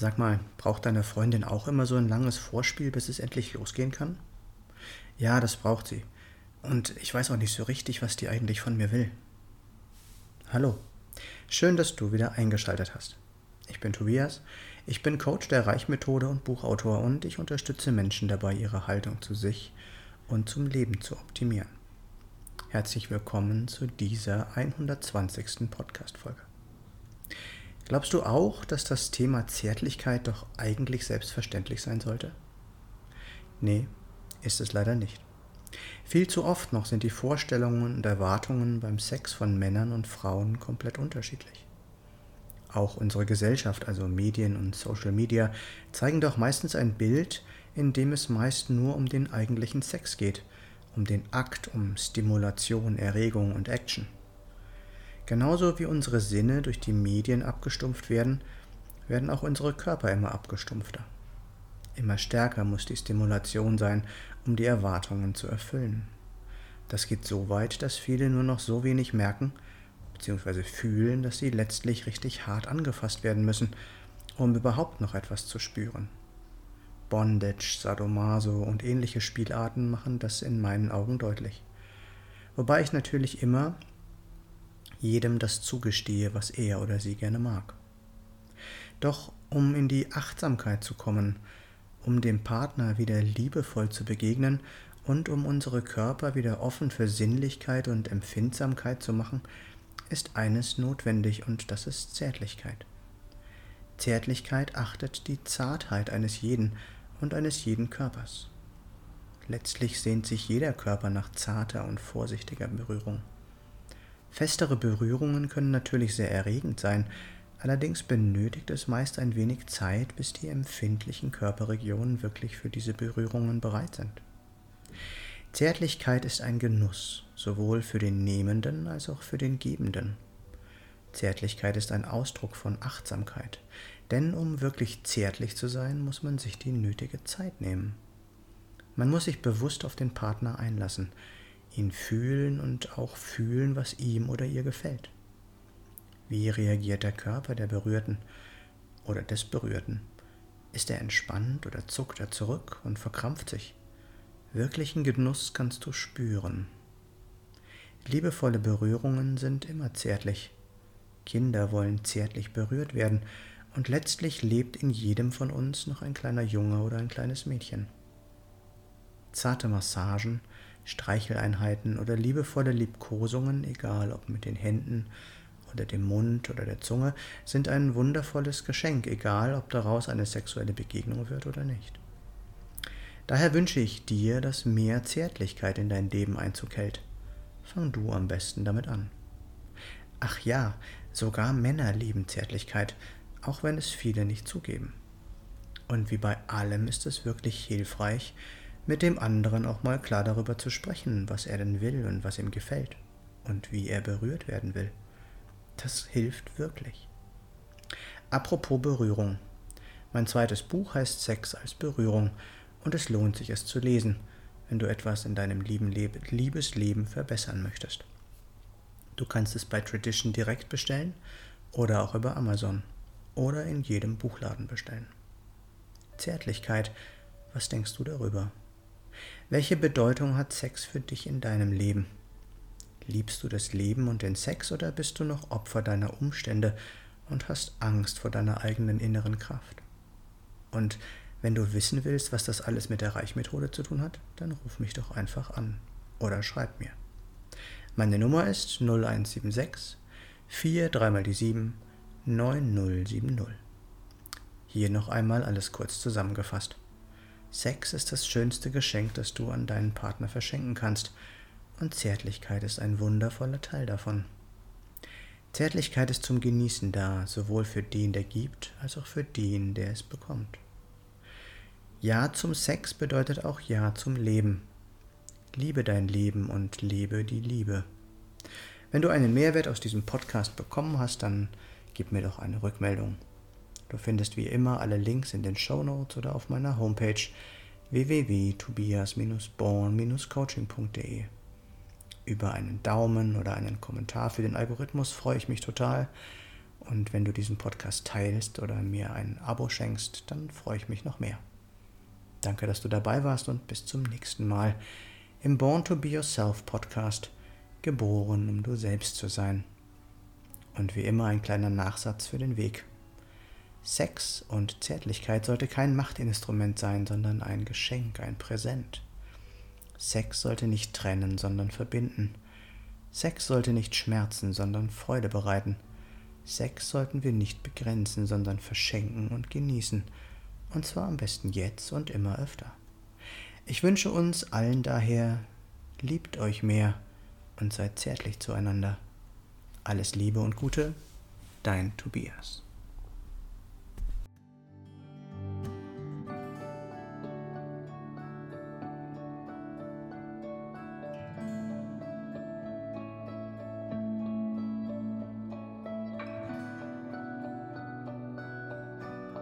Sag mal, braucht deine Freundin auch immer so ein langes Vorspiel, bis es endlich losgehen kann? Ja, das braucht sie. Und ich weiß auch nicht so richtig, was die eigentlich von mir will. Hallo. Schön, dass du wieder eingeschaltet hast. Ich bin Tobias, ich bin Coach der Reichmethode und Buchautor und ich unterstütze Menschen dabei, ihre Haltung zu sich und zum Leben zu optimieren. Herzlich willkommen zu dieser 120. Podcast-Folge. Glaubst du auch, dass das Thema Zärtlichkeit doch eigentlich selbstverständlich sein sollte? Nee, ist es leider nicht. Viel zu oft noch sind die Vorstellungen und Erwartungen beim Sex von Männern und Frauen komplett unterschiedlich. Auch unsere Gesellschaft, also Medien und Social Media, zeigen doch meistens ein Bild, in dem es meist nur um den eigentlichen Sex geht, um den Akt, um Stimulation, Erregung und Action. Genauso wie unsere Sinne durch die Medien abgestumpft werden, werden auch unsere Körper immer abgestumpfter. Immer stärker muss die Stimulation sein, um die Erwartungen zu erfüllen. Das geht so weit, dass viele nur noch so wenig merken bzw. fühlen, dass sie letztlich richtig hart angefasst werden müssen, um überhaupt noch etwas zu spüren. Bondage, Sadomaso und ähnliche Spielarten machen das in meinen Augen deutlich. Wobei ich natürlich immer jedem das zugestehe, was er oder sie gerne mag. Doch um in die Achtsamkeit zu kommen, um dem Partner wieder liebevoll zu begegnen und um unsere Körper wieder offen für Sinnlichkeit und Empfindsamkeit zu machen, ist eines notwendig und das ist Zärtlichkeit. Zärtlichkeit achtet die Zartheit eines jeden und eines jeden Körpers. Letztlich sehnt sich jeder Körper nach zarter und vorsichtiger Berührung. Festere Berührungen können natürlich sehr erregend sein, allerdings benötigt es meist ein wenig Zeit, bis die empfindlichen Körperregionen wirklich für diese Berührungen bereit sind. Zärtlichkeit ist ein Genuss, sowohl für den Nehmenden als auch für den Gebenden. Zärtlichkeit ist ein Ausdruck von Achtsamkeit, denn um wirklich zärtlich zu sein, muss man sich die nötige Zeit nehmen. Man muss sich bewusst auf den Partner einlassen, ihn fühlen und auch fühlen, was ihm oder ihr gefällt. Wie reagiert der Körper der Berührten oder des Berührten? Ist er entspannt oder zuckt er zurück und verkrampft sich? Wirklichen Genuss kannst du spüren. Liebevolle Berührungen sind immer zärtlich. Kinder wollen zärtlich berührt werden, und letztlich lebt in jedem von uns noch ein kleiner Junge oder ein kleines Mädchen. Zarte Massagen, Streicheleinheiten oder liebevolle Liebkosungen, egal ob mit den Händen oder dem Mund oder der Zunge, sind ein wundervolles Geschenk, egal ob daraus eine sexuelle Begegnung wird oder nicht. Daher wünsche ich dir, dass mehr Zärtlichkeit in dein Leben Einzug hält. Fang du am besten damit an. Ach ja, sogar Männer lieben Zärtlichkeit, auch wenn es viele nicht zugeben. Und wie bei allem ist es wirklich hilfreich, mit dem anderen auch mal klar darüber zu sprechen, was er denn will und was ihm gefällt und wie er berührt werden will. Das hilft wirklich. Apropos Berührung. Mein zweites Buch heißt Sex als Berührung und es lohnt sich es zu lesen, wenn du etwas in deinem Liebesleben verbessern möchtest. Du kannst es bei Tradition direkt bestellen oder auch über Amazon oder in jedem Buchladen bestellen. Zärtlichkeit, was denkst du darüber? Welche Bedeutung hat Sex für dich in deinem Leben? Liebst du das Leben und den Sex oder bist du noch Opfer deiner Umstände und hast Angst vor deiner eigenen inneren Kraft? Und wenn du wissen willst, was das alles mit der Reichmethode zu tun hat, dann ruf mich doch einfach an oder schreib mir. Meine Nummer ist 0176 4 3 mal die 7 9070. Hier noch einmal alles kurz zusammengefasst. Sex ist das schönste Geschenk, das du an deinen Partner verschenken kannst, und Zärtlichkeit ist ein wundervoller Teil davon. Zärtlichkeit ist zum Genießen da, sowohl für den, der gibt, als auch für den, der es bekommt. Ja zum Sex bedeutet auch Ja zum Leben. Liebe dein Leben und lebe die Liebe. Wenn du einen Mehrwert aus diesem Podcast bekommen hast, dann gib mir doch eine Rückmeldung. Du findest wie immer alle Links in den Show Notes oder auf meiner Homepage www.tobias-born-coaching.de. Über einen Daumen oder einen Kommentar für den Algorithmus freue ich mich total. Und wenn du diesen Podcast teilst oder mir ein Abo schenkst, dann freue ich mich noch mehr. Danke, dass du dabei warst und bis zum nächsten Mal im Born to Be Yourself Podcast, geboren, um du selbst zu sein. Und wie immer ein kleiner Nachsatz für den Weg. Sex und Zärtlichkeit sollte kein Machtinstrument sein, sondern ein Geschenk, ein Präsent. Sex sollte nicht trennen, sondern verbinden. Sex sollte nicht schmerzen, sondern Freude bereiten. Sex sollten wir nicht begrenzen, sondern verschenken und genießen. Und zwar am besten jetzt und immer öfter. Ich wünsche uns allen daher, liebt euch mehr und seid zärtlich zueinander. Alles Liebe und Gute, dein Tobias.